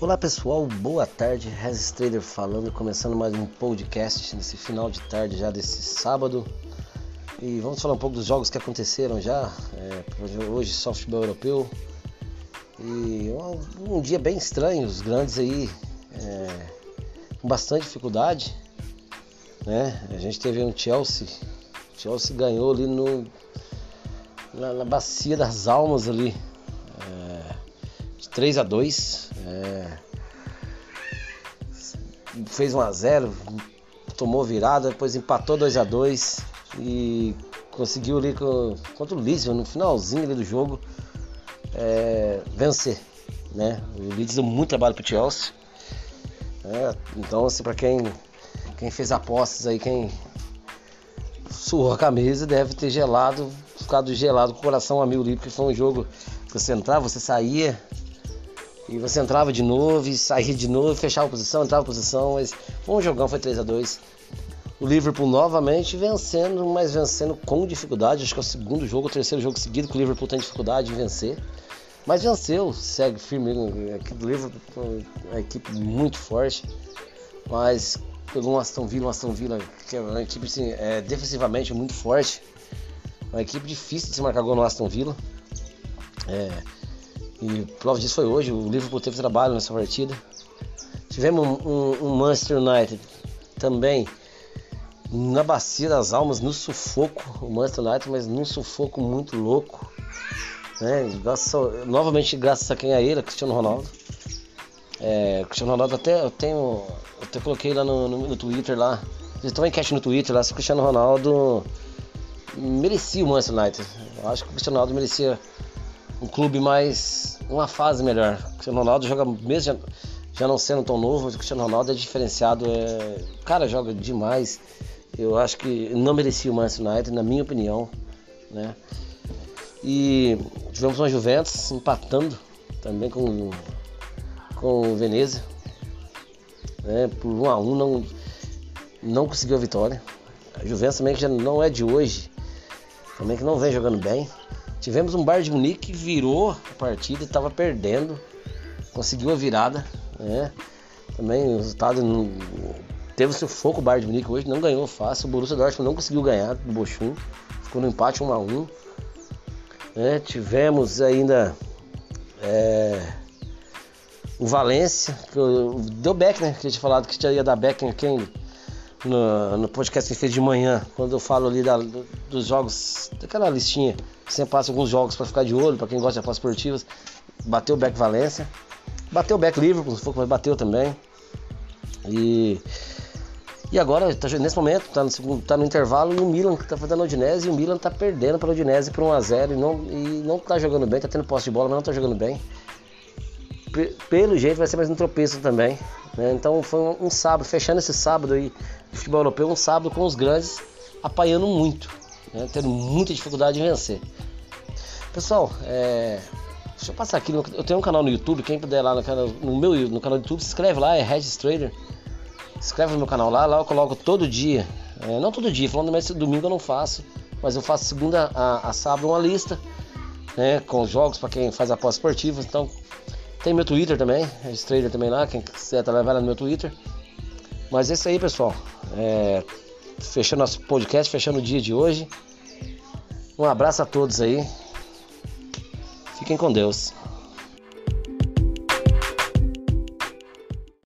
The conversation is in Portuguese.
Olá pessoal, boa tarde, Regis Trader falando, começando mais um podcast nesse final de tarde já desse sábado. E vamos falar um pouco dos jogos que aconteceram já, é, hoje softball europeu. E um, um, dia bem estranho, os grandes aí é, com bastante dificuldade. Né? A gente teve um Chelsea, Chelsea ganhou ali no, na, na bacia das almas ali, é, de 3 a 2 é, fez 1 a 0 tomou virada, depois empatou 2 a 2 e conseguiu ali contra o Leeds no finalzinho do jogo é, vencer. Né? O Leeds deu muito trabalho pro Chelsea. É, então assim para quem, quem fez apostas aí, quem suou a camisa deve ter gelado, ficado gelado com o coração a mil ali, porque foi um jogo que você entrava, você saía, e você entrava de novo e saía de novo, fechava a posição, entrava a posição, mas foi um jogão, foi 3 a 2 O Liverpool novamente vencendo, mas vencendo com dificuldade. Acho que é o segundo jogo, o terceiro jogo seguido que o Liverpool tem dificuldade em vencer. Mas venceu, segue firme. A equipe do Liverpool é uma equipe muito forte. Mas pegou um Aston Villa, um Aston Villa que é uma equipe assim, é, defensivamente muito forte. Uma equipe difícil de se marcar gol no Aston Villa. É, e prova disso foi hoje, o Liverpool teve trabalho nessa partida. Tivemos um, um, um Manchester United também na bacia das almas, no sufoco, o Manchester United, mas num sufoco muito louco. Né? Graças, novamente graças a quem é ele, Cristiano Ronaldo. É, Cristiano Ronaldo até eu tenho. Eu até coloquei lá no, no, no Twitter lá. Fiz uma enquete no Twitter lá se o Cristiano Ronaldo merecia o Manchester United. Eu acho que o Cristiano Ronaldo merecia um clube mais. uma fase melhor. O Cristiano Ronaldo joga, mesmo já, já não sendo tão novo, o Cristiano Ronaldo é diferenciado. É, o cara joga demais. Eu acho que não merecia o Manchester United, na minha opinião. Né? E tivemos uma Juventus empatando também com, com o Veneza. Né? Por 1 a 1 não, não conseguiu a vitória. A Juventus também que já não é de hoje, também que não vem jogando bem. Tivemos um Bayern de Munique que virou a partida, estava perdendo, conseguiu a virada, né? Também o resultado não, teve seu foco o Bayern de Munique hoje, não ganhou fácil. O Borussia Dortmund não conseguiu ganhar do Bochum, ficou no empate 1 a 1. Né? Tivemos ainda é, o Valência, que deu back, né? Que eu tinha falado que ia dar back em quem no, no podcast que fez de manhã, quando eu falo ali da, dos jogos, daquela listinha, sempre passa alguns jogos para ficar de olho, para quem gosta de apostas esportivas. Bateu o Beck Valência, bateu o Beck Liverpool, se for, mas bateu também. E, e agora, tá, nesse momento, tá no, tá no intervalo e o Milan que tá fazendo a Udinese e o Milan tá perdendo para o Udinese por 1x0 e não, e não tá jogando bem, tá tendo posse de bola, mas não tá jogando bem. P pelo jeito vai ser mais um tropeço também. Né? Então foi um, um sábado, fechando esse sábado aí futebol europeu, um sábado com os grandes apanhando muito, né? tendo muita dificuldade em vencer. Pessoal, é... deixa eu passar aqui. Eu tenho um canal no YouTube, quem puder lá no, canal, no meu no canal do YouTube, se inscreve lá, é Regis Trader. Se inscreve no meu canal lá, lá eu coloco todo dia. É, não todo dia, falando mas domingo eu não faço, mas eu faço segunda a, a sábado uma lista, né, com jogos para quem faz apostas esportivas. Então tem meu Twitter também, Regis Trader também lá, quem quiser tá vai lá no meu Twitter. Mas é isso aí, pessoal. É, fechando nosso podcast, fechando o dia de hoje. Um abraço a todos aí. Fiquem com Deus.